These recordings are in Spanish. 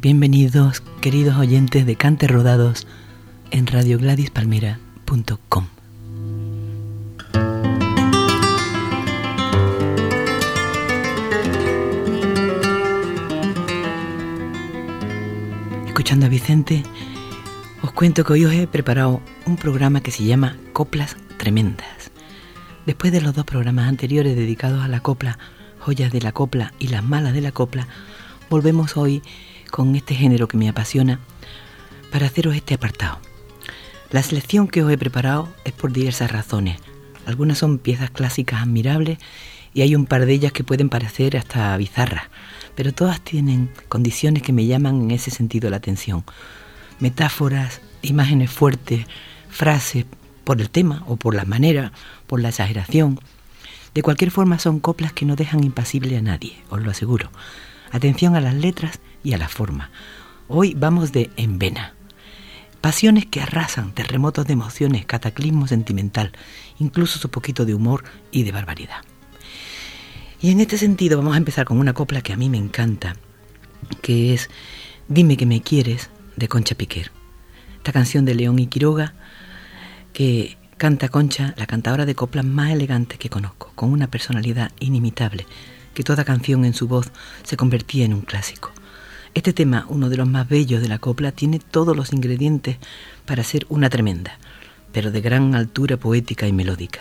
Bienvenidos, queridos oyentes de Cante Rodados en radiogladispalmera.com. Escuchando a Vicente, os cuento que hoy os he preparado un programa que se llama Coplas Tremendas. Después de los dos programas anteriores dedicados a la copla, joyas de la copla y las malas de la copla, volvemos hoy con este género que me apasiona para haceros este apartado. La selección que os he preparado es por diversas razones. Algunas son piezas clásicas admirables y hay un par de ellas que pueden parecer hasta bizarras, pero todas tienen condiciones que me llaman en ese sentido la atención. Metáforas, imágenes fuertes, frases por el tema o por la manera, por la exageración. De cualquier forma son coplas que no dejan impasible a nadie, os lo aseguro. Atención a las letras y a la forma. Hoy vamos de en vena. Pasiones que arrasan, terremotos de emociones, cataclismo sentimental, incluso su poquito de humor y de barbaridad. Y en este sentido vamos a empezar con una copla que a mí me encanta, que es Dime que me quieres, de Concha Piquer. Esta canción de León y Quiroga, que canta Concha, la cantadora de coplas más elegante que conozco, con una personalidad inimitable, que toda canción en su voz se convertía en un clásico. Este tema, uno de los más bellos de la copla, tiene todos los ingredientes para ser una tremenda, pero de gran altura poética y melódica.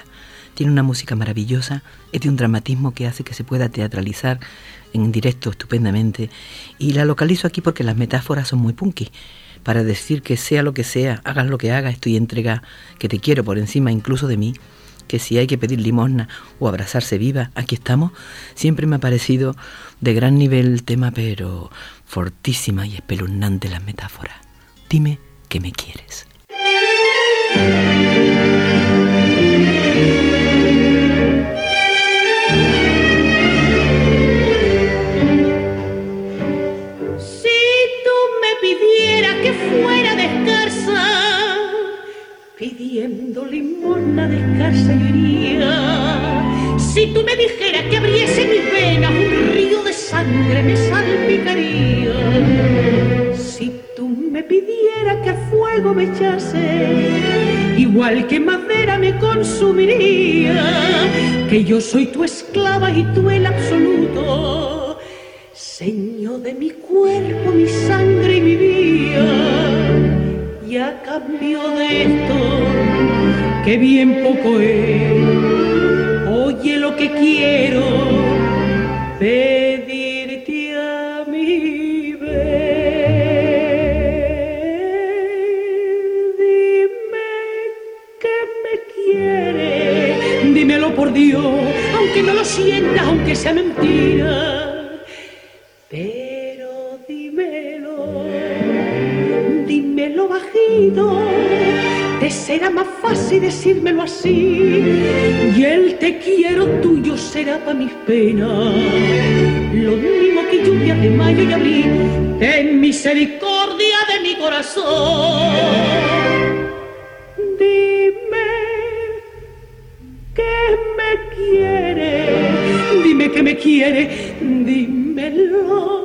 Tiene una música maravillosa, es de un dramatismo que hace que se pueda teatralizar en directo estupendamente, y la localizo aquí porque las metáforas son muy punky, para decir que sea lo que sea, hagas lo que hagas, estoy entrega, que te quiero por encima incluso de mí, que si hay que pedir limosna o abrazarse viva, aquí estamos, siempre me ha parecido de gran nivel el tema, pero fortísima y espeluznante las metáforas. Dime que me quieres. Yo iría. Si tú me dijeras que abriese mis venas, un río de sangre me salpicaría. Si tú me pidieras que a fuego me echase, igual que madera me consumiría. Que yo soy tu esclava y tú el absoluto, señor de mi cuerpo, mi sangre y mi vida y a cambio de esto, que bien poco es, oye lo que quiero, pedirte a mi vez. Dime que me quieres, dímelo por Dios, aunque no lo sientas, aunque sea mentira. Pero dímelo dímelo bajito, será más fácil decírmelo así. Y el te quiero tuyo será para mis penas, lo mismo que lluvia de mayo y abril, en misericordia de mi corazón. Dime que me quiere, dime que me quiere, dímelo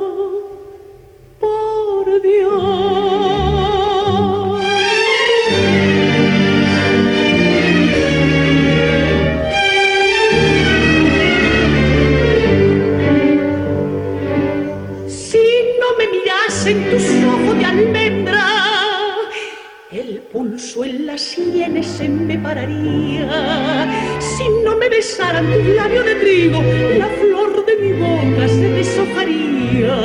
en las sienes se me pararía. Si no me besaran tus labios de trigo, la flor de mi boca se deshojaría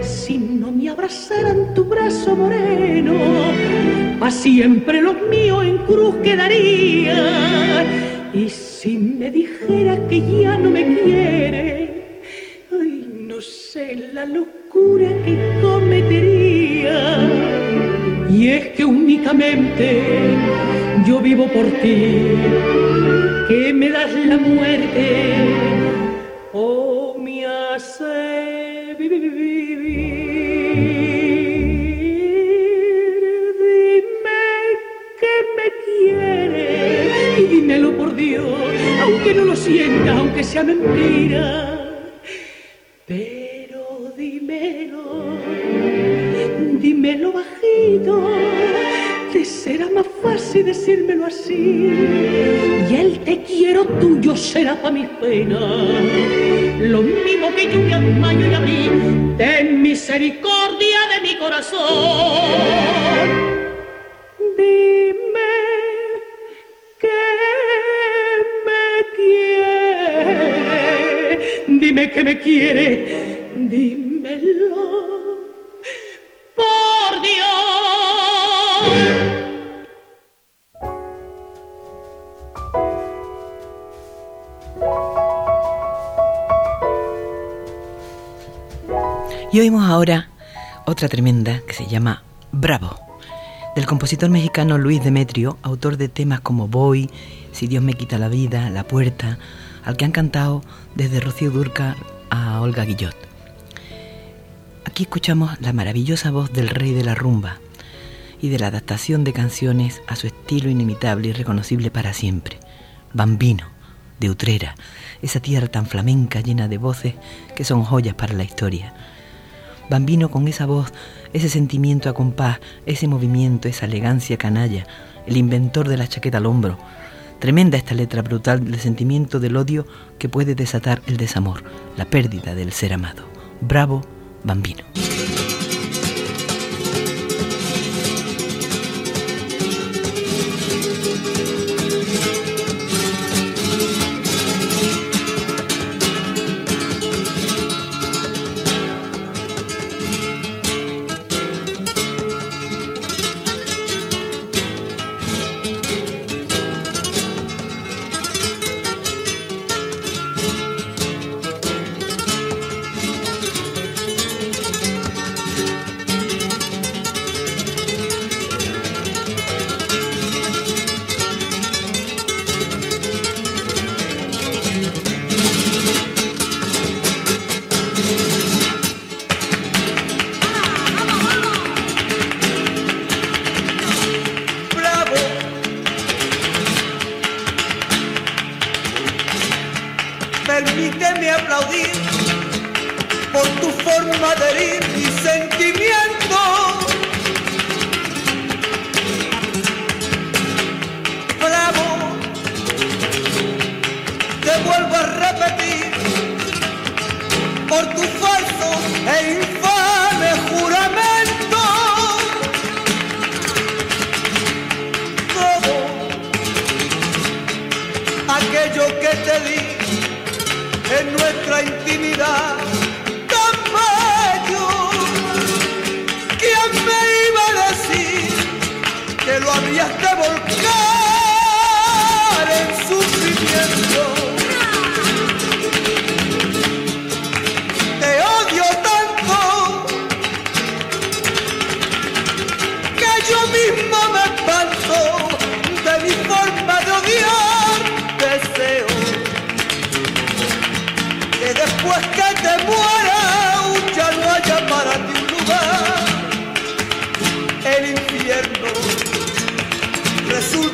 si no me abrazaran tu brazo moreno. Pa' siempre los míos en cruz quedaría. Y si me dijera que ya no me quiere, ay, no sé la locura que cometería. Y es que únicamente yo vivo por ti, que me das la muerte o me hace vivir. Dime que me quiere y dímelo por Dios, aunque no lo sienta, aunque sea mentira. Será para mi pena. Lo mismo que lluvia, mayo y abril. Ten misericordia de mi corazón. Otra tremenda que se llama Bravo, del compositor mexicano Luis Demetrio, autor de temas como Voy, Si Dios me quita la vida, La Puerta, al que han cantado desde Rocío Durca a Olga Guillot. Aquí escuchamos la maravillosa voz del rey de la rumba y de la adaptación de canciones a su estilo inimitable y reconocible para siempre, Bambino, de Utrera, esa tierra tan flamenca llena de voces que son joyas para la historia. Bambino con esa voz, ese sentimiento a compás, ese movimiento, esa elegancia canalla, el inventor de la chaqueta al hombro. Tremenda esta letra brutal del sentimiento del odio que puede desatar el desamor, la pérdida del ser amado. Bravo, Bambino.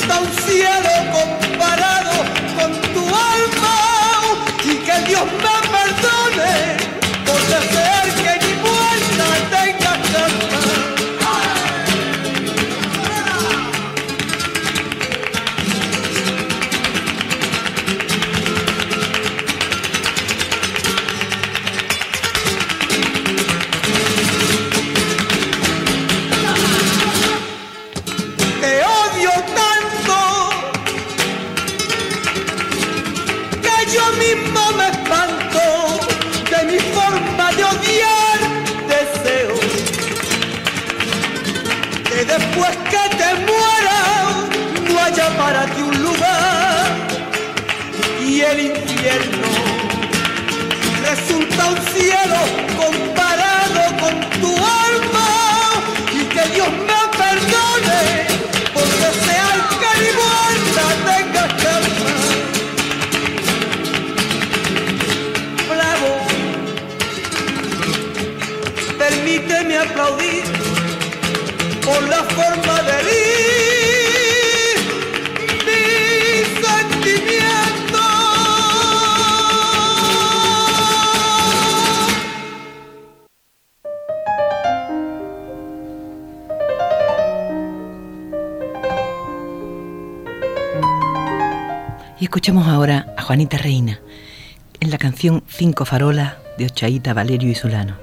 Yo mismo me espanto Cinco farolas de Ochaíta, Valerio y Solano.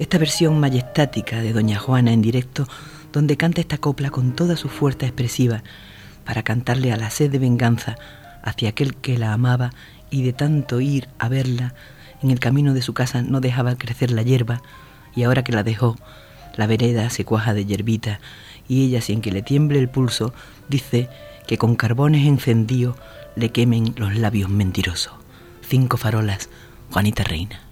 Esta versión majestática de Doña Juana en directo, donde canta esta copla con toda su fuerza expresiva para cantarle a la sed de venganza hacia aquel que la amaba y de tanto ir a verla en el camino de su casa no dejaba crecer la hierba y ahora que la dejó, la vereda se cuaja de hierbita y ella sin que le tiemble el pulso dice que con carbones encendidos le quemen los labios mentirosos. Cinco farolas, Juanita Reina.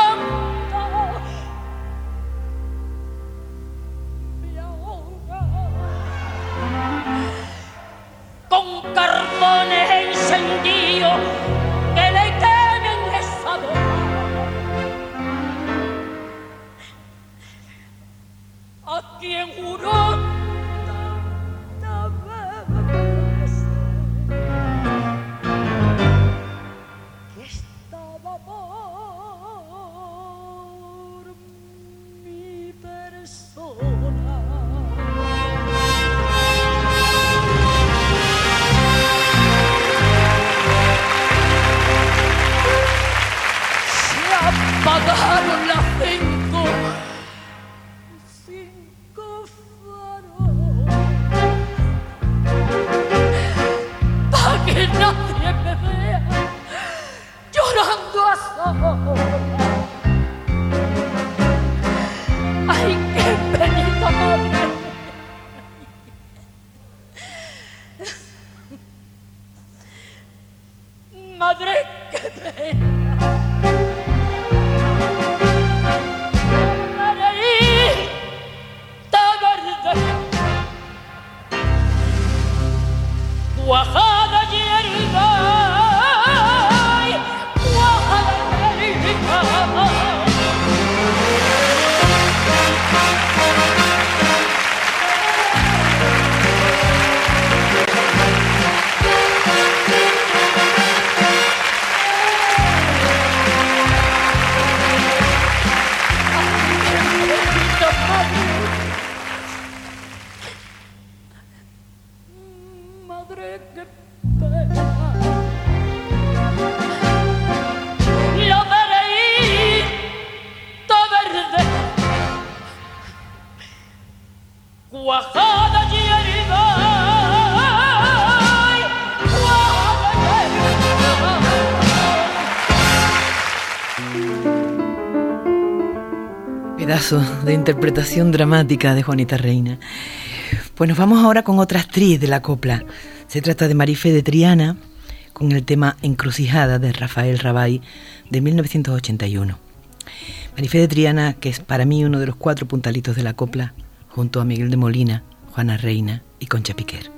Garganta de interpretación dramática de Juanita Reina. Pues nos vamos ahora con otra actriz de la copla. Se trata de Marifé de Triana, con el tema Encrucijada de Rafael Rabay de 1981. Marifé de Triana, que es para mí uno de los cuatro puntalitos de la copla, junto a Miguel de Molina, Juana Reina y Concha Piquer.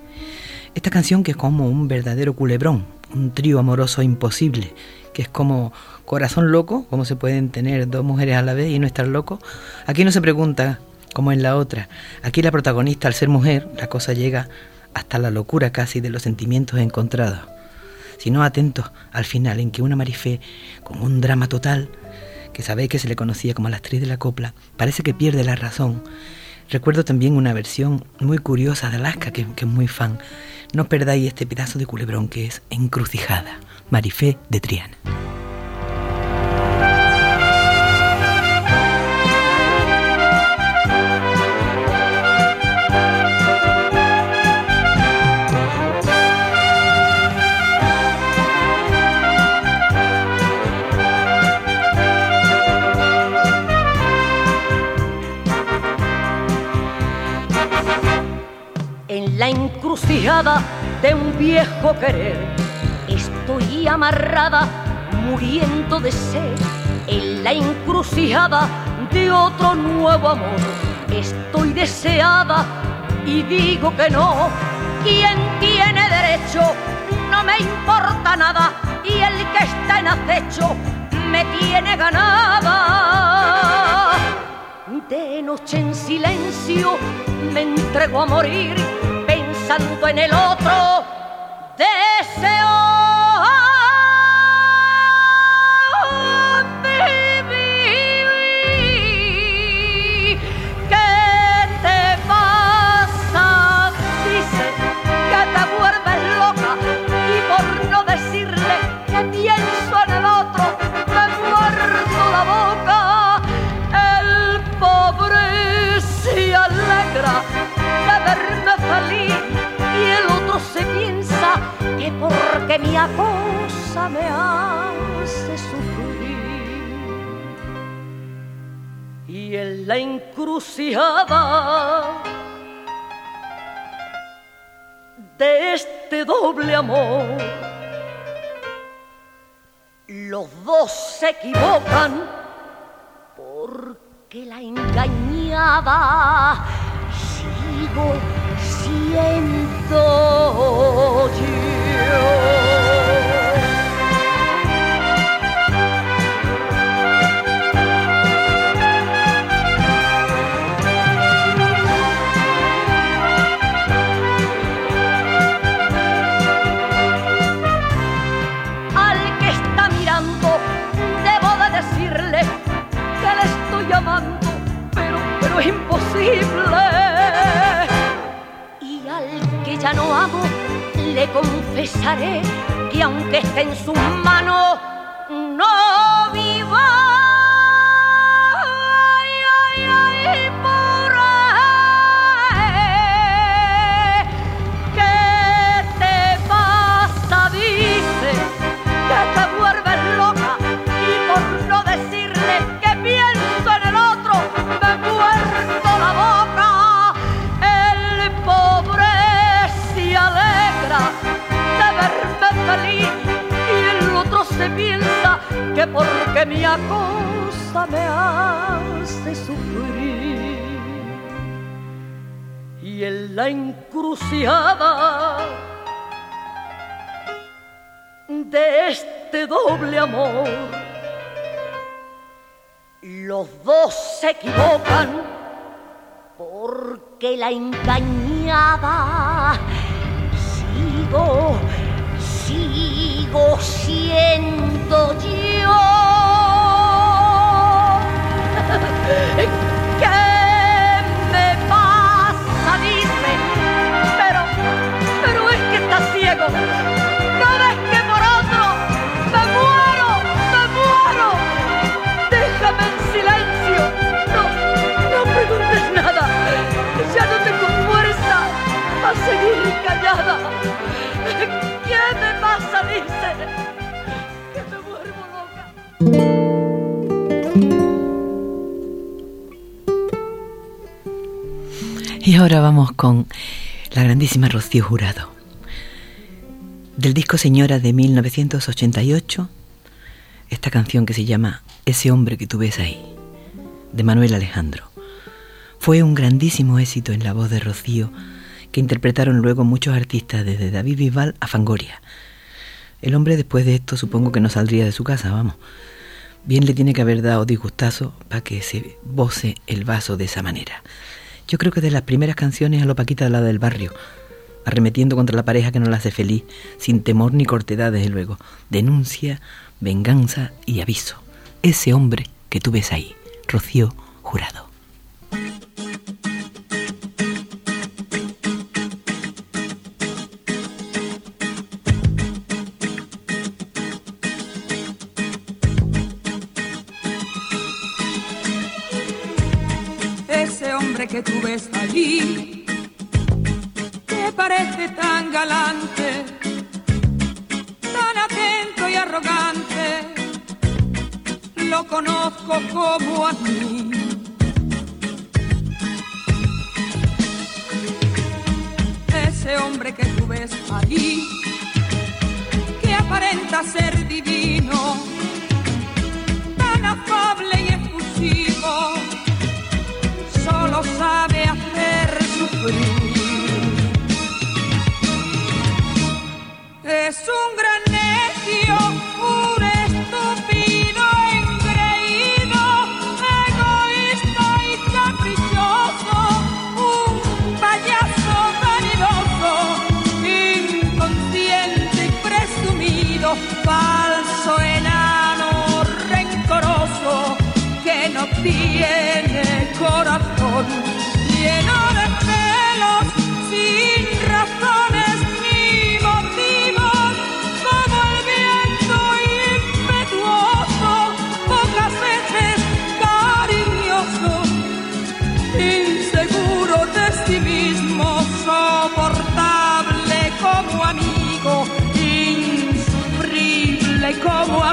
Esta canción que es como un verdadero culebrón, un trío amoroso imposible, que es como corazón loco, como se pueden tener dos mujeres a la vez y no estar loco. Aquí no se pregunta como en la otra. Aquí la protagonista, al ser mujer, la cosa llega hasta la locura casi de los sentimientos encontrados. Si no atentos al final en que una Marifé, con un drama total, que sabéis que se le conocía como la actriz de la copla, parece que pierde la razón. Recuerdo también una versión muy curiosa de Alaska, que, que es muy fan. No perdáis este pedazo de culebrón que es Encrucijada, Marifé de Triana. De un viejo querer estoy amarrada, muriendo de sed. En la encrucijada de otro nuevo amor estoy deseada y digo que no. Quien tiene derecho no me importa nada y el que está en acecho me tiene ganada. De noche en silencio me entrego a morir pensando en el otro. Deseo porque mi acosa me hace sufrir. Y en la encrucijada de este doble amor, Los dos se equivocan porque la engañaba sigo siendo. Al que está mirando, debo de decirle que le estoy amando, pero es imposible. Y al que ya no amo, le confesaré que aunque esté en sus manos, no con la grandísima Rocío Jurado. Del disco Señora de 1988, esta canción que se llama Ese hombre que tú ves ahí, de Manuel Alejandro. Fue un grandísimo éxito en la voz de Rocío que interpretaron luego muchos artistas desde David Bisbal a Fangoria. El hombre después de esto supongo que no saldría de su casa, vamos. Bien le tiene que haber dado disgustazo para que se voce el vaso de esa manera. Yo creo que de las primeras canciones a lo Paquita la del barrio, arremetiendo contra la pareja que no la hace feliz, sin temor ni cortedad, desde luego. Denuncia, venganza y aviso. Ese hombre que tú ves ahí, Rocío Jurado. Como a mí. Ese hombre que tú ves allí, que aparenta ser divino, tan afable y efusivo solo sabe hacer sufrir.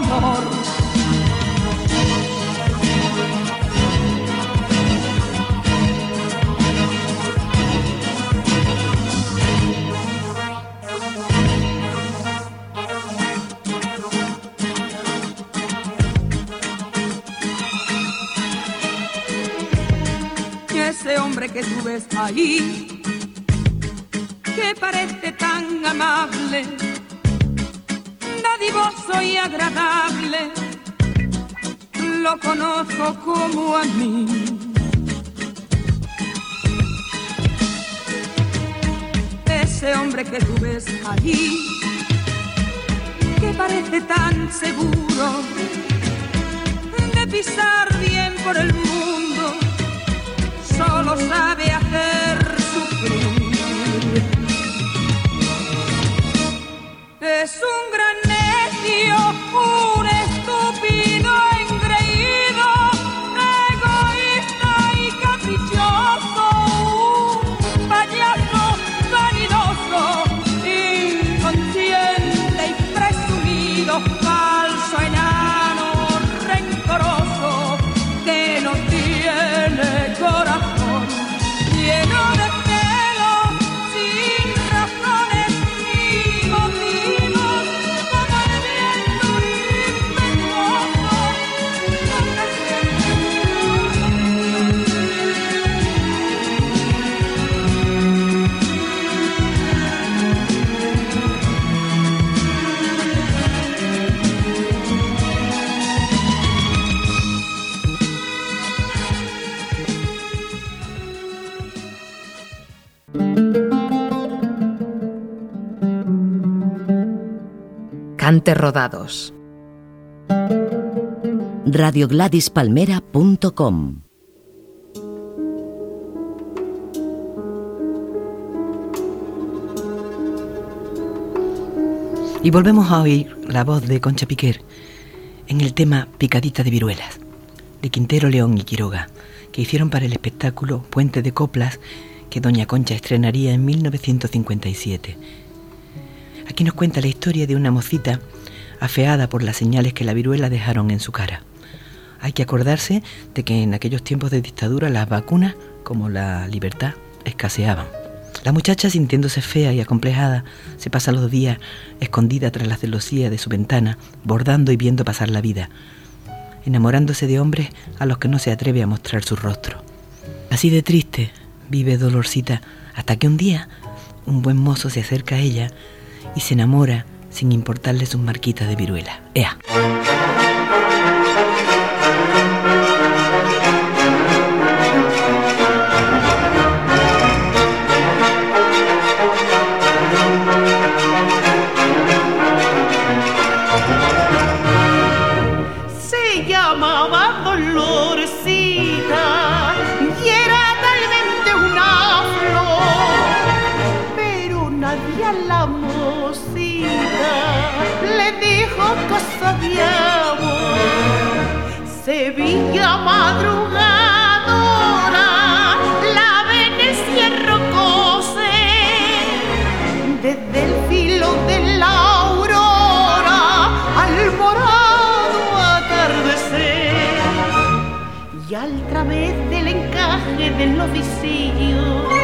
amor. Ese hombre que tú ves ahí, que parece tan amable dadivoso y agradable, lo conozco como a mí. Ese hombre que tú ves ahí, que parece tan seguro de pisar bien por el mundo, solo sabe hacer Cante Rodados. radiogladispalmera.com Y volvemos a oír la voz de Concha Piquer en el tema Picadita de Viruelas, de Quintero León y Quiroga, que hicieron para el espectáculo Puente de Coplas que Doña Concha estrenaría en 1957. Aquí nos cuenta la historia de una mocita afeada por las señales que la viruela dejaron en su cara. Hay que acordarse de que en aquellos tiempos de dictadura las vacunas, como la libertad, escaseaban. La muchacha, sintiéndose fea y acomplejada, se pasa los días escondida tras las celosías de su ventana, bordando y viendo pasar la vida, enamorándose de hombres a los que no se atreve a mostrar su rostro. Así de triste vive Dolorcita hasta que un día un buen mozo se acerca a ella y se enamora sin importarle sus marquitas de viruela. ¡Ea! Encaje del novicio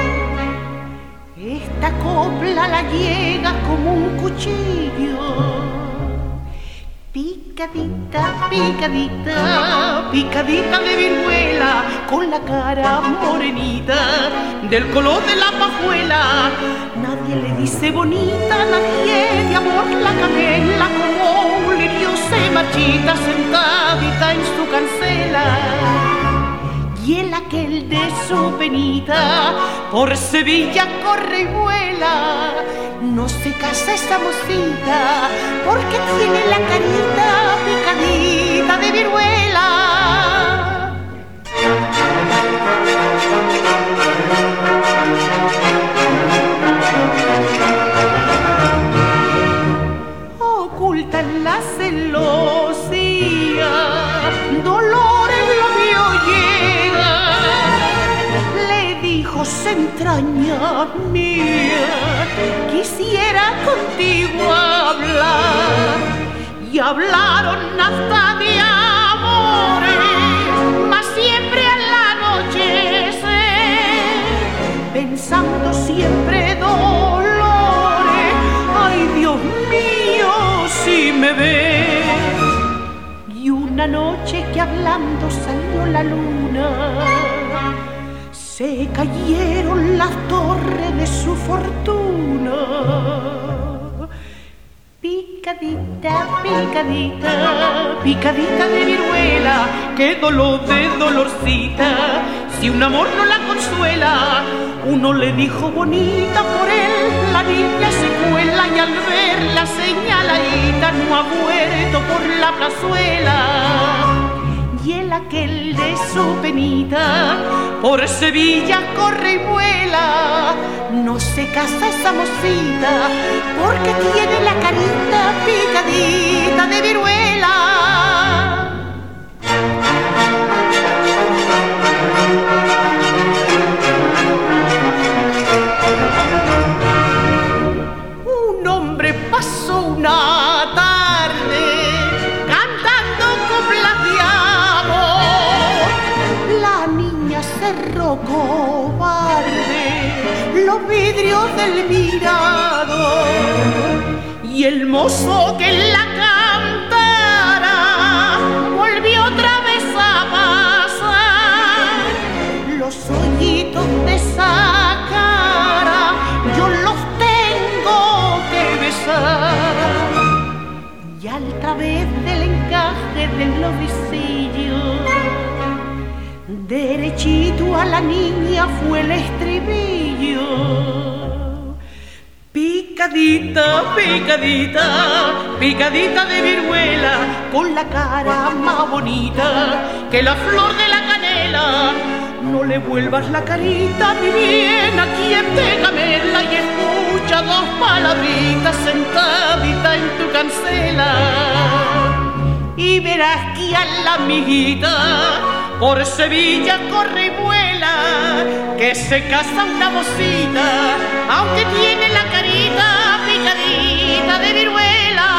esta copla la llega como un cuchillo. Picadita, picadita, picadita de viruela, con la cara morenita, del color de la pajuela. Nadie le dice bonita, nadie de amor la camela, como un lirio se marchita sentadita en su cancela y el aquel de su penita por Sevilla corre y vuela. No se casa esa mocita porque tiene la carita picadita de viruela. Entraña mía, quisiera contigo hablar. Y hablaron hasta de amores, mas siempre al anochecer, pensando siempre dolores. Ay, Dios mío, si me ves. Y una noche que hablando salió la luna, Se cayeron las torres de su fortuna. Picadita, picadita, picadita de viruela, qué dolor de dolorcita, si un amor no la consuela. Uno le dijo bonita por él, la niña se cuela y al ver la señaladita no ha vuelto por la plazuela y el aquel de su penita por Sevilla corre y vuela. No se casa esa mocita porque tiene la carita picadita de viruela. Un hombre pasó una del mirador. Y el mozo que la cantara volvió otra vez a pasar. Los hoyitos de esa yo los tengo que besar. Y al través del encaje de los visillos derechito a la niña fue el estribillo Picadita, picadita, picadita de viruela, con la cara más bonita que la flor de la canela. No le vuelvas la carita ni bien a quien te camela y escucha dos palabritas sentadita en tu cancela. Y verás que a la amiguita por Sevilla corre y vuela, que se casa una mocita, aunque tiene la carita picadita de viruela.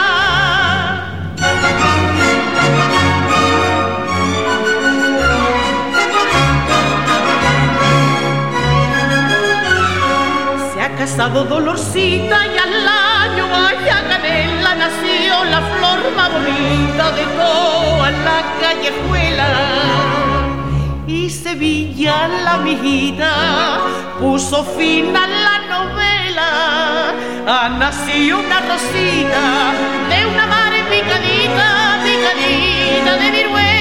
Se ha casado Dolorcita y al año vaya canela nació la flor más bonita de toda la callejuela y Sevilla la mijita puso fin a la novela. Ha nacido una rosita de una madre picadita, picadita de viruela.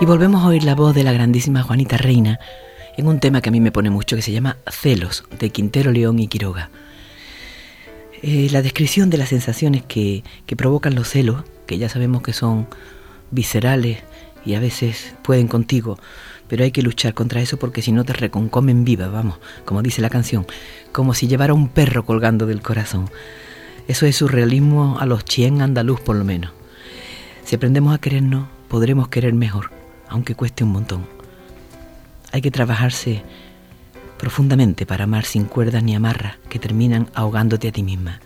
Y volvemos a oír la voz de la grandísima Juanita Reina en un tema que a mí me pone mucho que se llama Celos, de Quintero León y Quiroga. Eh, la descripción de las sensaciones que, que provocan los celos, que ya sabemos que son viscerales y a veces pueden contigo, pero hay que luchar contra eso porque si no te reconcomen viva, vamos, como dice la canción, como si llevara un perro colgando del corazón. Eso es surrealismo a los chien andaluz por lo menos. Si aprendemos a querernos, podremos querer mejor, aunque cueste un montón. Hay que trabajarse profundamente para amar sin cuerdas ni amarras que terminan ahogándote a ti misma.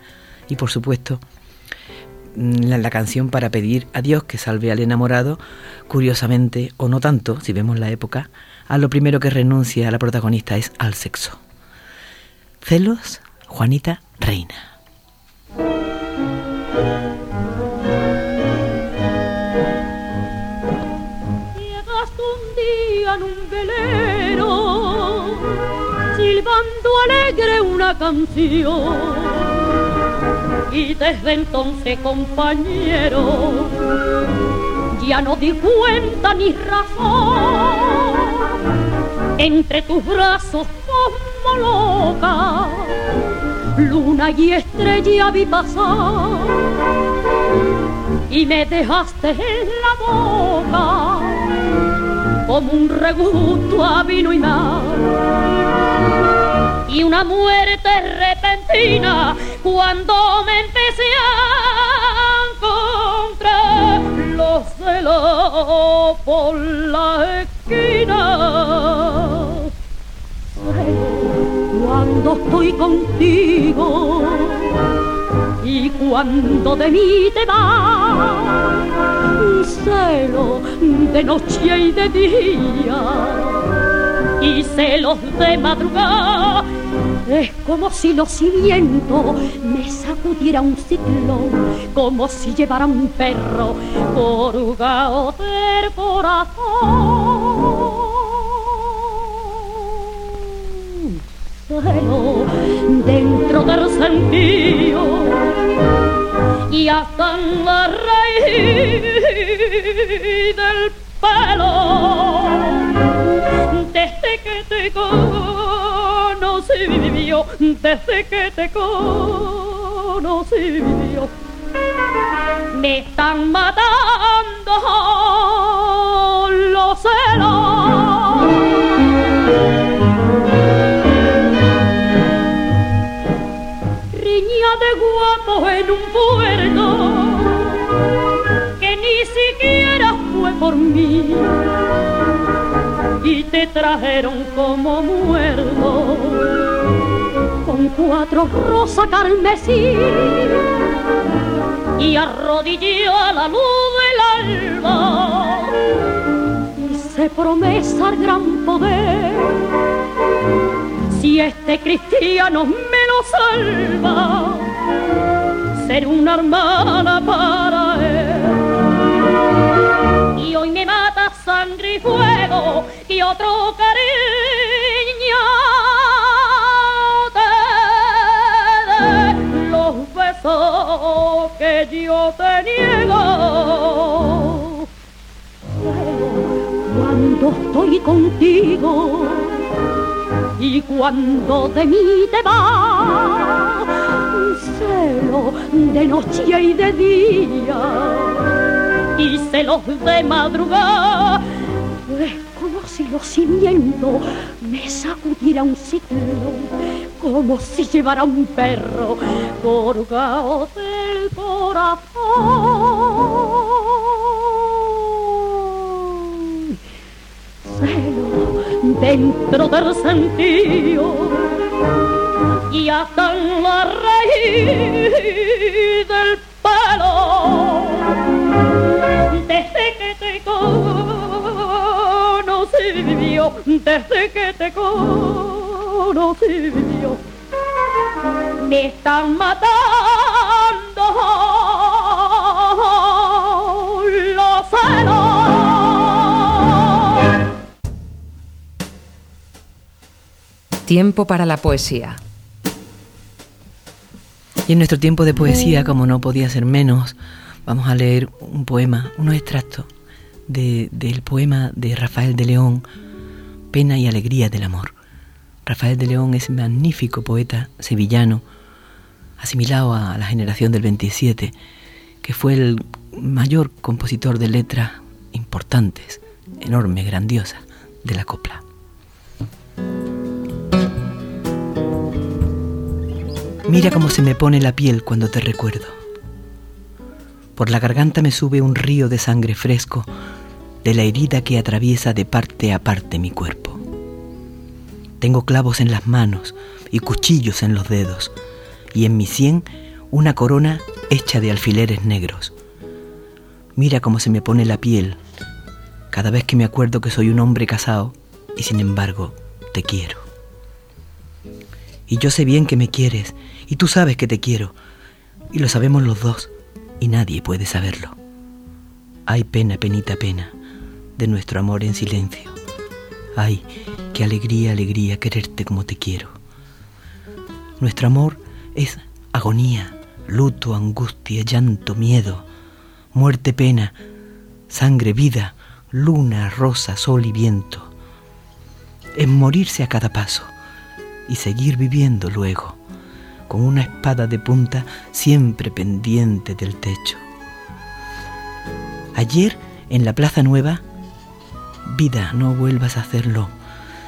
Y por supuesto, la, la, canción para pedir a Dios que salve al enamorado, curiosamente, o no tanto, si vemos la época, a lo primero que renuncia a la protagonista es al sexo. Celos, Juanita Reina. Silbando alegre una canción. Y desde entonces, compañero, ya no di cuenta ni razón. Entre tus brazos como loca, luna y estrella vi pasar y me dejaste en la boca como un regusto a vino y mar y una muerte repentina cuando me empecé a encontrar los celos por la esquina. Cuando estoy contigo y cuando de mí te vas, celo de noche y de día, y celos de madrugada, Es como si los cimientos me sacudiera un ciclón, como si llevara un perro corrugado del corazón. Celo dentro del sentido y hasta en la raíz del pelo. Desde que te conocí vivió, desde que te conocí. Me están matando los celos. Riña de guapo en un puerto que ni siquiera fue por mí y te trajeron como muerto cuatro rosas carmesí y arrodilló a la luz del alba. Hice promesa al gran poder. Si este cristiano me lo salva ser una hermana para él. Y hoy me mata sangre y fuego y otro cariño que yo te niego. Cuando estoy contigo y cuando de mí te vas, celo de noche y de día y celos de madrugada. Es como si los cimientos me sacudiera un ciclón, como si llevara un perro colgado del corazón. Celo dentro del sentido y hasta la raíz del pelo desde que te conocí desde que te conocí Me están matando los celos. Tiempo para la poesía. Y en nuestro tiempo de poesía, como no podía ser menos, vamos a leer un poema, unos extractos de- del poema de Rafael de León, Pena y Alegría del Amor. Rafael de León es magnífico poeta sevillano, asimilado a la generación del 27, que fue el mayor compositor de letras importantes, enormes, grandiosas, de la copla. Mira cómo se me pone la piel cuando te recuerdo. Por la garganta me sube un río de sangre fresco de la herida que atraviesa de parte a parte mi cuerpo. Tengo clavos en las manos y cuchillos en los dedos, y en mi sien una corona hecha de alfileres negros. Mira cómo se me pone la piel cada vez que me acuerdo que soy un hombre casado y sin embargo te quiero. Y yo sé bien que me quieres, y tú sabes que te quiero, y lo sabemos los dos, y nadie puede saberlo. Ay, pena, penita, pena, de nuestro amor en silencio. Ay, qué alegría, alegría quererte como te quiero. Nuestro amor es agonía, luto, angustia, llanto, miedo, muerte, pena, sangre, vida, luna, rosa, sol y viento. Es morirse a cada paso y seguir viviendo luego, con una espada de punta siempre pendiente del techo. Ayer, en la Plaza Nueva, vida, no vuelvas a hacerlo.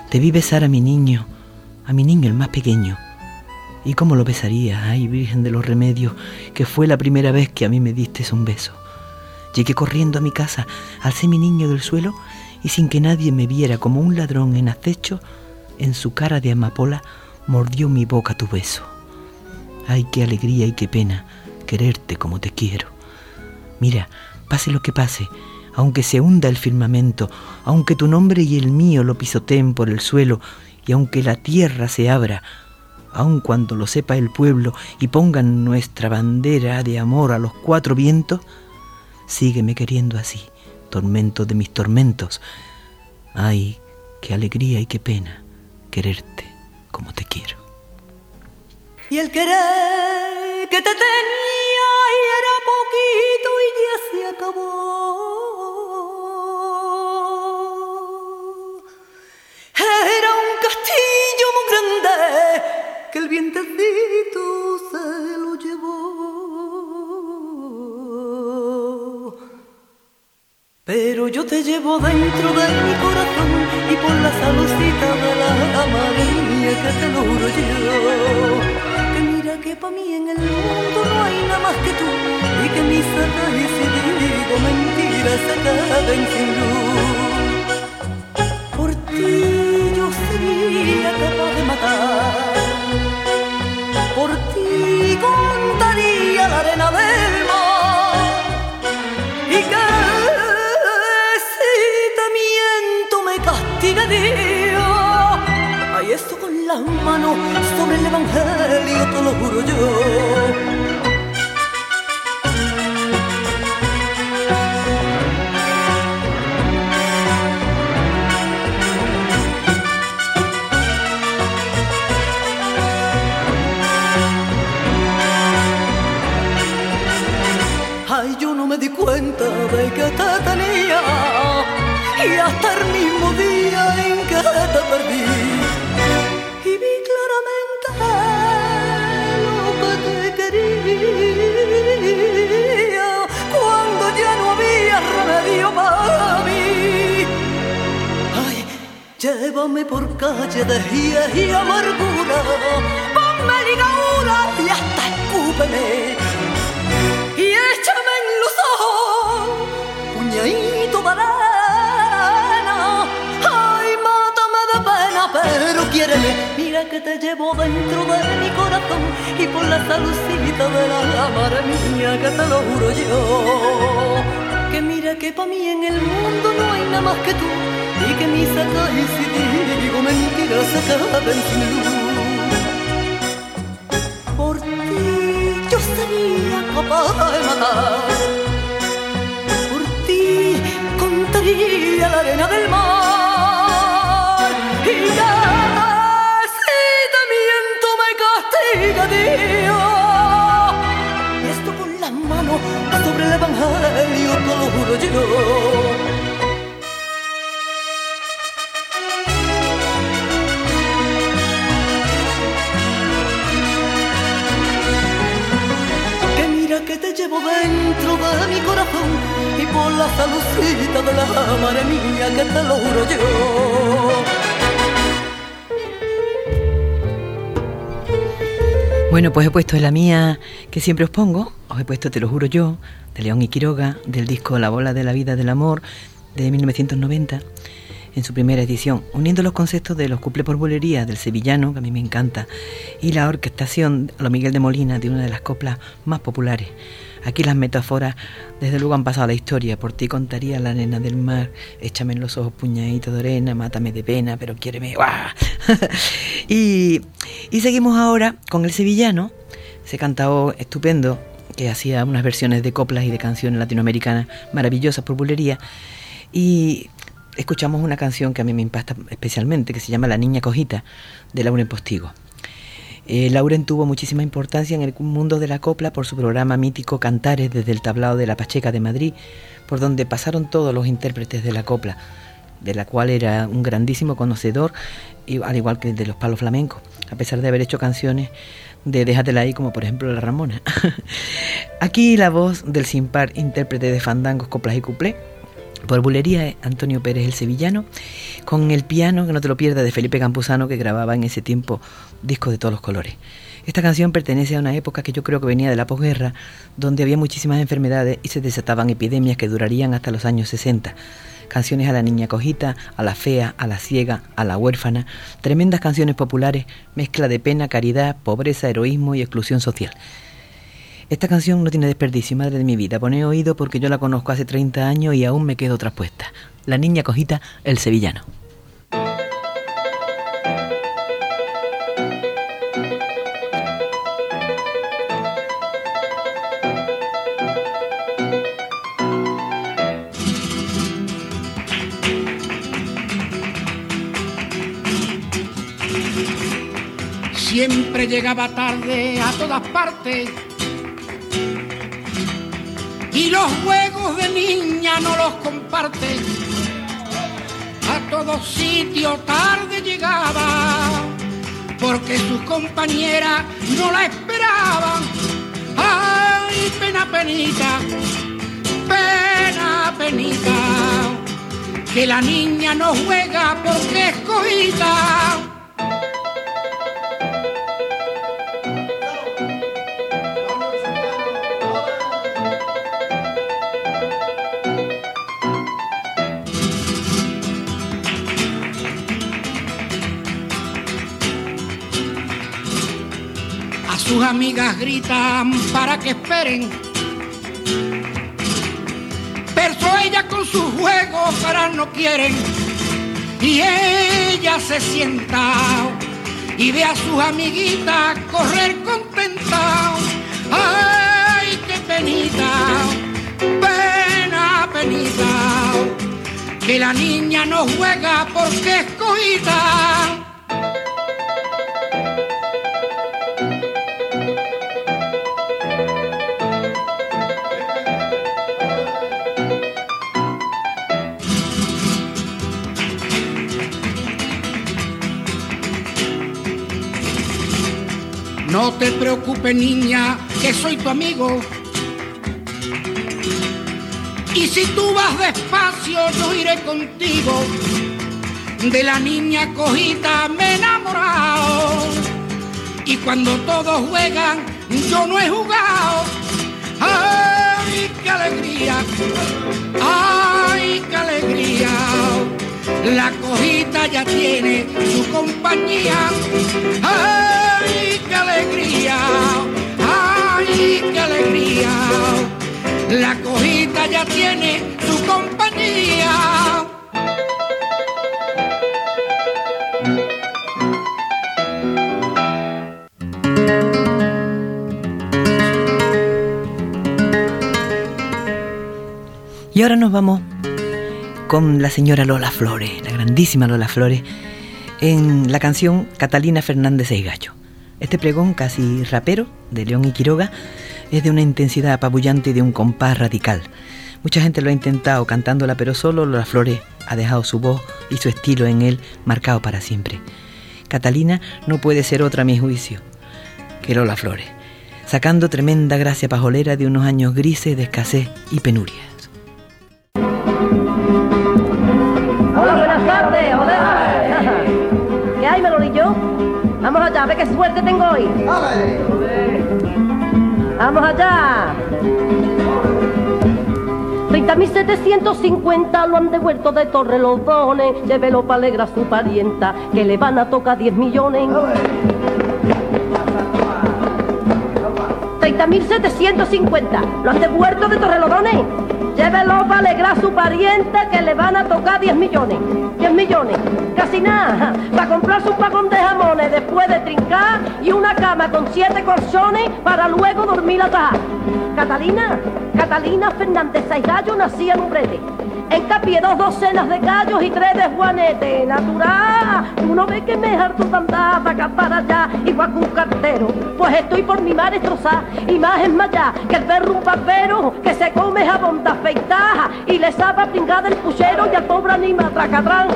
Te vi besar a mi niño, a mi niño el más pequeño. ¿Y cómo lo besaría? Ay, Virgen de los Remedios, que fue la primera vez que a mí me diste un beso. Llegué corriendo a mi casa, alcé mi niño del suelo y sin que nadie me viera como un ladrón en acecho, en su cara de amapola mordió mi boca tu beso. Ay, qué alegría y qué pena quererte como te quiero. Mira, pase lo que pase, aunque se hunda el firmamento, aunque tu nombre y el mío lo pisoteen por el suelo, y aunque la tierra se abra, aun cuando lo sepa el pueblo y pongan nuestra bandera de amor a los cuatro vientos, sígueme queriendo así, tormento de mis tormentos. Ay, qué alegría y qué pena quererte como te quiero. Y el querer que te tenía y era poquito y ya se acabó. Que el vientecito se lo llevó. Pero yo te llevo dentro de mi corazón y por la saludcita de la amarilla que te lo juro yo. Que mira que pa' mí en el mundo no hay nada más que tú y que mis atas y si digo mentiras se queden sin luz. Por ti yo sería capaz de matar. Por ti contaría la arena del mar. Y que si te miento me castiga Dios. Ay, esto con las manos sobre el evangelio, te lo juro yo. Me di cuenta de que te tenía y hasta el mismo día en que te perdí. Y vi claramente lo que te quería cuando ya no había remedio para mí. Ay, llévame por calle de gies y amargura, ponme ligadura y hasta escúpeme pero quiéreme. Mira que te llevo dentro de mi corazón y por la saludcita de la madre mía que te lo juro yo. Que mira que pa' mí en el mundo no hay nada más que tú y que mis y si digo mentiras se acaben sin luz. Por ti yo sería capaz de matar. Por ti contaría la arena del mar. Por la saludcita de la madre mía que te lo juro yo. Bueno, pues he puesto la mía que siempre os pongo, os he puesto Te lo juro yo, de León y Quiroga, del disco La bola de la vida del amor, de 1990, en su primera edición, uniendo los conceptos de los cuplés por bulería del sevillano, que a mí me encanta, y la orquestación a lo Miguel de Molina, de una de las coplas más populares. Aquí las metáforas, desde luego, han pasado a la historia. Por ti contaría la arena del mar, échame en los ojos puñaditos de arena, mátame de pena, pero quiéreme. y, y seguimos ahora con el sevillano, ese cantao estupendo que hacía unas versiones de coplas y de canciones latinoamericanas maravillosas por bulería. Y escuchamos una canción que a mí me impacta especialmente, que se llama La Niña Cojita, de Lauren Postigo. Eh, Lauren tuvo muchísima importancia en el mundo de la copla por su programa mítico Cantares desde el tablado de la Pacheca de Madrid, por donde pasaron todos los intérpretes de la copla, de la cual era un grandísimo conocedor, al igual que de los palos flamencos, a pesar de haber hecho canciones de Déjatela ahí, como por ejemplo La Ramona. Aquí la voz del sin par intérprete de fandangos, coplas y cuplé, por bulería Antonio Pérez el Sevillano, con el piano, que no te lo pierdas, de Felipe Campuzano, que grababa en ese tiempo discos de todos los colores. Esta canción pertenece a una época que yo creo que venía de la posguerra, donde había muchísimas enfermedades y se desataban epidemias que durarían hasta los años 60. Canciones a la niña cojita, a la fea, a la ciega, a la huérfana, tremendas canciones populares, mezcla de pena, caridad, pobreza, heroísmo y exclusión social. Esta canción no tiene desperdicio, madre de mi vida. Pone oído porque yo la conozco hace 30 años y aún me quedo traspuesta. La niña cojita, el sevillano. Siempre llegaba tarde a todas partes y los juegos de niña no los comparte. A todos sitios tarde llegaba, porque sus compañeras no la esperaban. ¡Ay, pena, penita! ¡Pena, penita! Que la niña no juega porque es cojita. Sus amigas gritan para que esperen. Pero ella con sus juegos para no quieren. Y ella se sienta y ve a sus amiguitas correr contenta. ¡Ay, qué penita! Pena, penita. Que la niña no juega porque es cojita No te preocupes, niña, que soy tu amigo. Y si tú vas despacio, yo iré contigo. De la niña cojita me he enamorado. Y cuando todos juegan, yo no he jugado. ¡Ay, qué alegría! ¡Ay, qué alegría! La cojita ya tiene su compañía. ¡Ay, qué alegría! ¡Ay, qué alegría! La cojita ya tiene su compañía. Y ahora nos vamos con la señora Lola Flores, la grandísima Lola Flores, en la canción Catalina Fernández y Gallo. Este pregón casi rapero de León y Quiroga es de una intensidad apabullante y de un compás radical. Mucha gente lo ha intentado cantándola, pero solo Lola Flores ha dejado su voz y su estilo en él marcado para siempre. Catalina no puede ser otra a mi juicio que Lola Flores, sacando tremenda gracia pajolera de unos años grises de escasez y penuria. Vamos allá, ve qué suerte tengo hoy. Vamos allá. 30.750 lo han devuelto de Torre los dones. Llévelo para alegrar a su parienta, que le van a tocar 10 millones. 30.750 lo han devuelto de Torrelodones. Llévelo para alegrar a su pariente que le van a tocar 10 millones. 10 millones. Casi nada. Para comprarse un vagón de jamones después de trincar y una cama con siete colchones para luego dormir atrás. Catalina, Catalina Fernández Saigallo nacía en Encapié dos docenas de gallos y tres de juanete. Natural, uno ve que me harto andar acá para allá, igual que un cartero. Pues estoy por mi mar destrozar y más es más allá que el perro un papero que se come jabón de afeitar y le sabe pringada el puchero y al pobre anima tracatrán.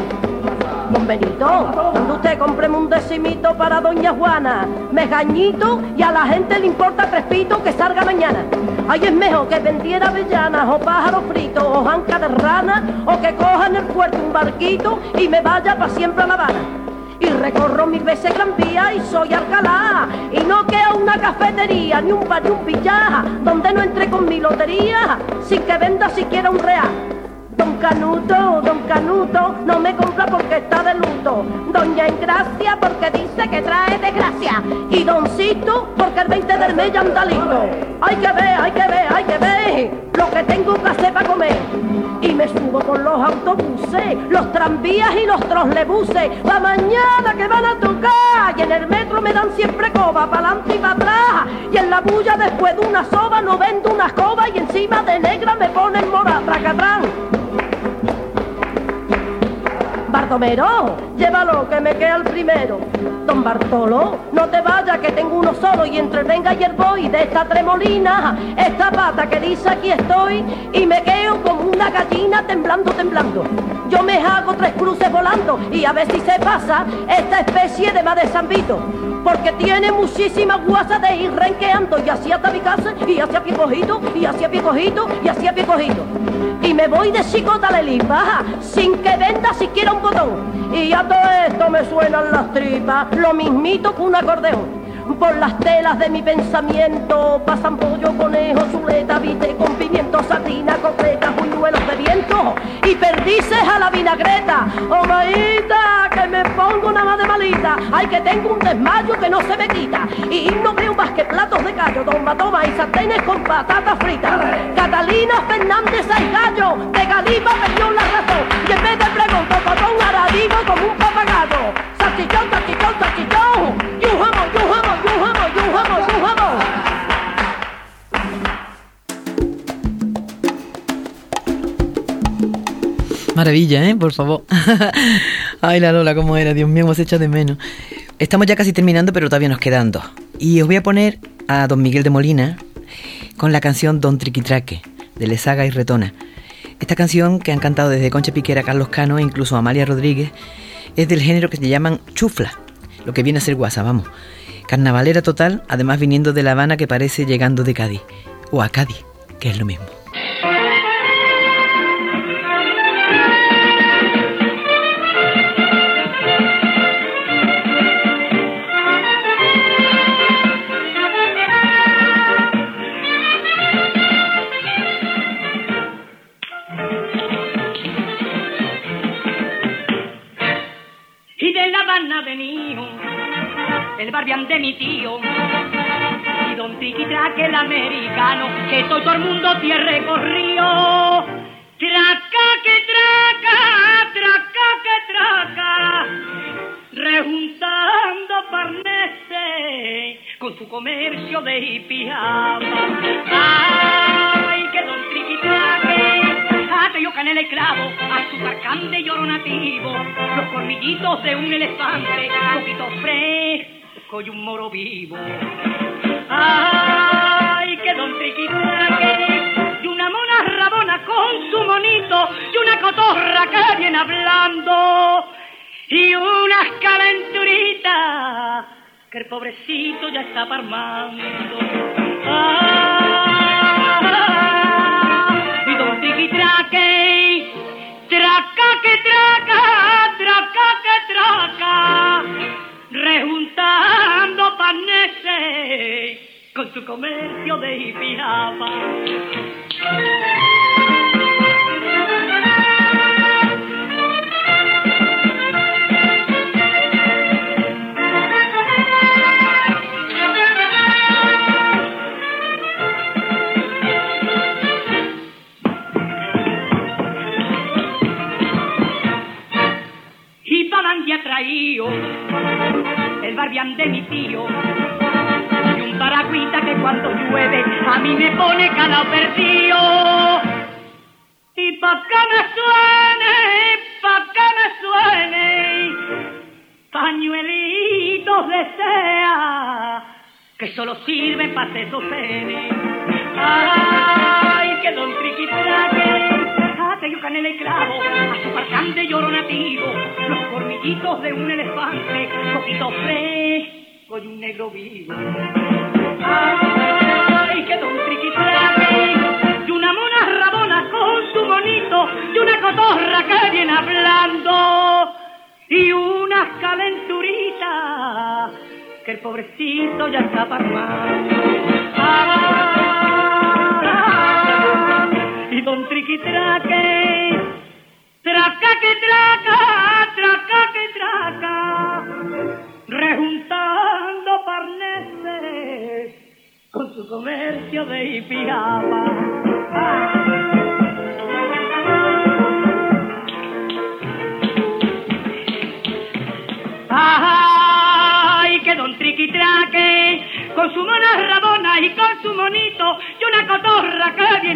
Benito, cuando usted compre un decimito para Doña Juana, me gañito y a la gente le importa crespito que salga mañana. Ay, es mejor que vendiera avellanas o pájaros fritos o janca de rana o que coja en el puerto un barquito y me vaya para siempre a La Habana. Y recorro mil veces Gran Vía y soy Alcalá. Y no queda una cafetería, ni un bar, ni un pillaja, donde no entre con mi lotería, sin que venda siquiera un real. Don Canuto, don Canuto, no me compra porque está de luto. Doña Engracia porque dice que trae desgracia. Y Doncito porque el 20 del mes ya anda listo. Hay que ver, hay que ver, hay que ver lo que tengo que hacer para comer. Y me subo con los autobuses, los tranvías y los troslebuses. La mañana que van a tocar. Y en el metro me dan siempre coba, para adelante y para atrás. Y en la bulla después de una soba no vendo una escoba y encima de negra me ponen mora, tracatrán. Baldomero, llévalo que me queda el primero. Don Bartolo, no te vayas que tengo uno solo y entre venga y el voy de esta tremolina, esta pata que dice aquí estoy y me quedo como una gallina temblando, temblando. Yo me hago tres cruces volando y a ver si se pasa esta especie de madre Vito porque tiene muchísimas guasas de ir renqueando y así hasta mi casa y hacia pie cojito y hacia pie cojito y hacia pie cojito. Y me voy de chicota de baja sin que venda siquiera un botón. Y a todo esto me suenan las tripas, lo mismito que un acordeón. Por las telas de mi pensamiento pasan pollo, conejo, chuleta, viste con pimiento, sardina, coqueta, buñuelos de viento y perdices a la vinagreta. Oh, maíta, que me pongo una más de malita. Ay, que tengo un desmayo que no se me quita. Y no veo más que platos de callo, toma, toma y sartenes con patatas fritas. Catalina Fernández hay gallo, de Galipa perdió la razón. Y en vez de preguntar, un aradigo como un papagayo. Salchichón, salchichón, salchichón. You jamón, Maravilla, ¿eh? Por favor. Ay, la Lola, cómo era. Dios mío, hemos echado de menos. Estamos ya casi terminando, pero todavía nos quedan dos. Y os voy a poner a don Miguel de Molina con la canción Don Triquitraque, de Lesaga y Retona. Esta canción, que han cantado desde Concha Piquera, Carlos Cano e incluso Amalia Rodríguez, es del género que se llaman chufla, lo que viene a ser guasa, vamos. Carnavalera total, además viniendo de La Habana que parece llegando de Cádiz, o a Cádiz, que es lo mismo. El barbián de mi tío. Y don Triquitraque el americano que todo el mundo tiene recorrido. Traca que traca traca que traca rejuntando parnese con su comercio de hipiama. Ay que don Triquitraque Ate yo canela y clavo, azúcar cande y oro nativo, los colmillitos de un elefante, poquito fresco y un moro vivo. Ay, que don Triquitraque, y una mona rabona con su monito, y una cotorra que viene hablando, y unas calenturitas, que el pobrecito ya está parmando. Ay, y don Triquitraque, traca que traca,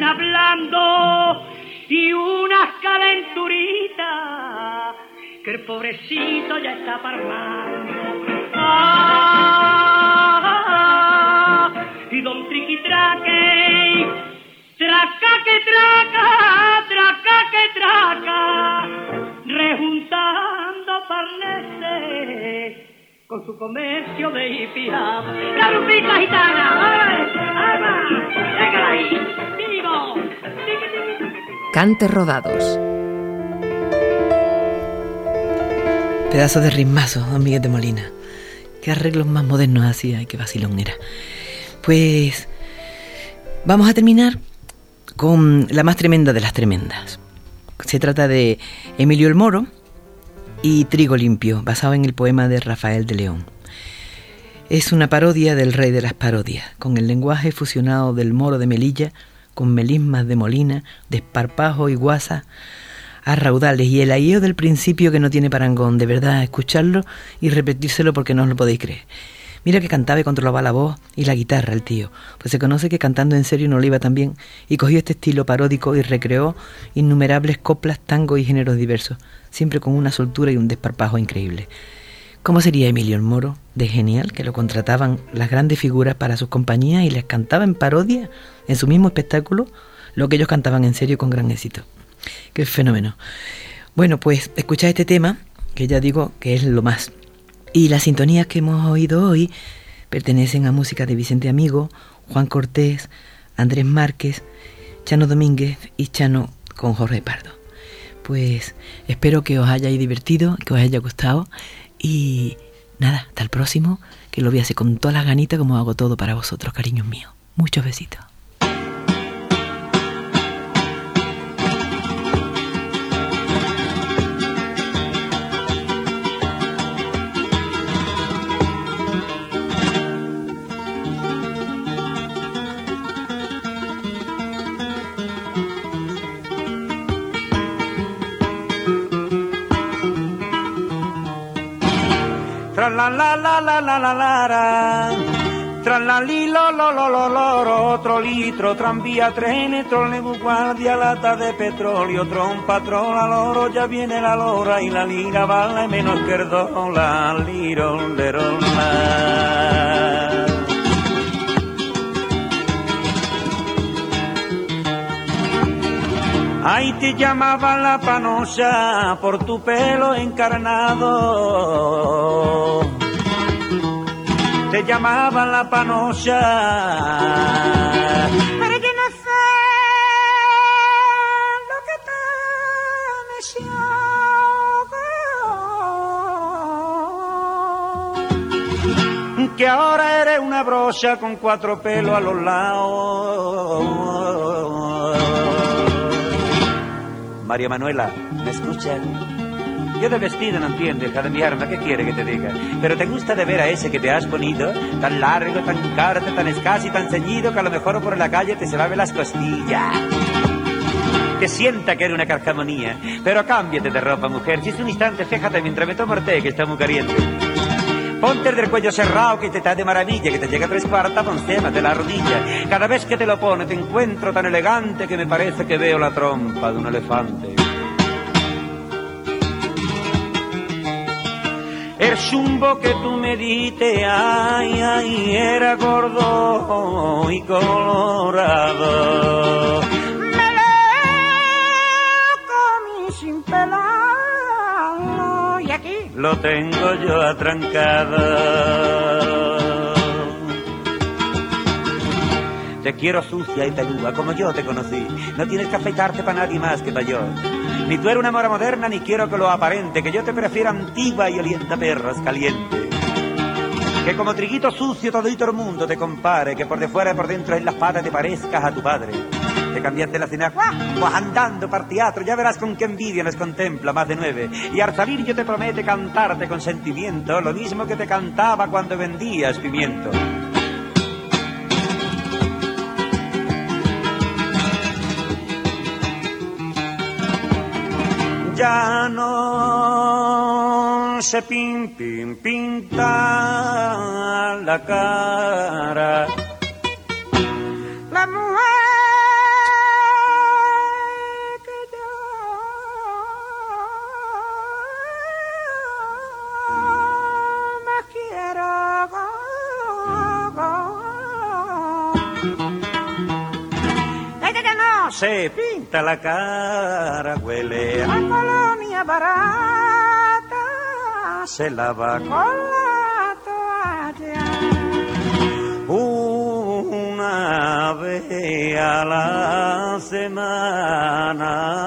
hablando, y unas calenturitas, que el pobrecito ya está parmando. Ah, y don Triquitraque, traca que traca, traca que traca, rejuntando parneses con su comercio de hipiado. ¡La rupita gitana! ¡Ay, ay, va! ¡Venga ahí! Cantes rodados. Pedazo de ritmazo, don Miguel de Molina. Qué arreglos más modernos hacía y qué vacilón era. Pues vamos a terminar con la más tremenda de las tremendas. Se trata de Emilio el Moro y Trigo Limpio, basado en el poema de Rafael de León. Es una parodia del rey de las parodias, con el lenguaje fusionado del moro de Melilla, con melismas de Molina, desparpajo y guasa, a raudales y el aío del principio que no tiene parangón, de verdad, escucharlo y repetírselo porque no os lo podéis creer. Mira que cantaba y controlaba la voz y la guitarra el tío, pues se conoce que cantando en serio no le iba tan bien y cogió este estilo paródico y recreó innumerables coplas, tangos y géneros diversos, siempre con una soltura y un desparpajo increíble. ¿Cómo sería Emilio Moro? De genial, que lo contrataban las grandes figuras para sus compañías y les cantaba en parodia, en su mismo espectáculo, lo que ellos cantaban en serio con gran éxito. Qué fenómeno. Bueno, pues escuchad este tema, que ya digo que es lo más. Y las sintonías que hemos oído hoy pertenecen a música de Vicente Amigo, Juan Cortés, Andrés Márquez, Chano Domínguez y Chano con Jorge Pardo. Pues espero que os hayáis divertido, que os haya gustado y nada, hasta el próximo, que lo voy a hacer con todas las ganitas como hago todo para vosotros, cariños míos. Muchos besitos. Litro, tranvía, trene, trolebus, guardia, lata de petróleo, trompa, trola, loro, ya viene la lora y la lira vale menos que el dólar, la. Ahí te llamaba la panocha por tu pelo encarnado. Te llamaba la panocha. Que ahora eres una brocha con cuatro pelos a los lados. María Manuela, ¿me escuchan? Yo de vestido no entiendo, hija de mi arma, ¿qué quiere que te diga? Pero te gusta de ver a ese que te has ponido, tan largo, tan corto, tan escaso y tan ceñido que a lo mejor por la calle te se va a ver las costillas. Que sienta que era una carcamonía. Pero cámbiate de ropa, mujer. Si es un instante, fíjate mientras me tomo té, que está muy caliente. Ponte el del cuello cerrado que te está de maravilla, que te llega tres cuartas por encima de la rodilla. Cada vez que te lo pone te encuentro tan elegante que me parece que veo la trompa de un elefante. El chumbo que tú me diste, ay, ay, era gordo y colorado. Lo tengo yo atrancado. Te quiero sucia y peluda como yo te conocí. No tienes que afeitarte para nadie más que para yo. Ni tú eres una mora moderna, ni quiero que lo aparente, que yo te prefiero antigua y olienta a perros caliente. Que como triguito sucio todito el mundo te compare, que por de fuera y por dentro en las patas te parezcas a tu padre. Te cambiaste la cena, pues andando para teatro, ya verás con qué envidia nos contempla más de nueve. Y al salir yo te promete cantarte con sentimiento, lo mismo que te cantaba cuando vendías pimiento. ya no se pin, pin, pinta la cara. no se pinta la cara, huele la colonia barata, se lava con la toalla. Una vez a la semana.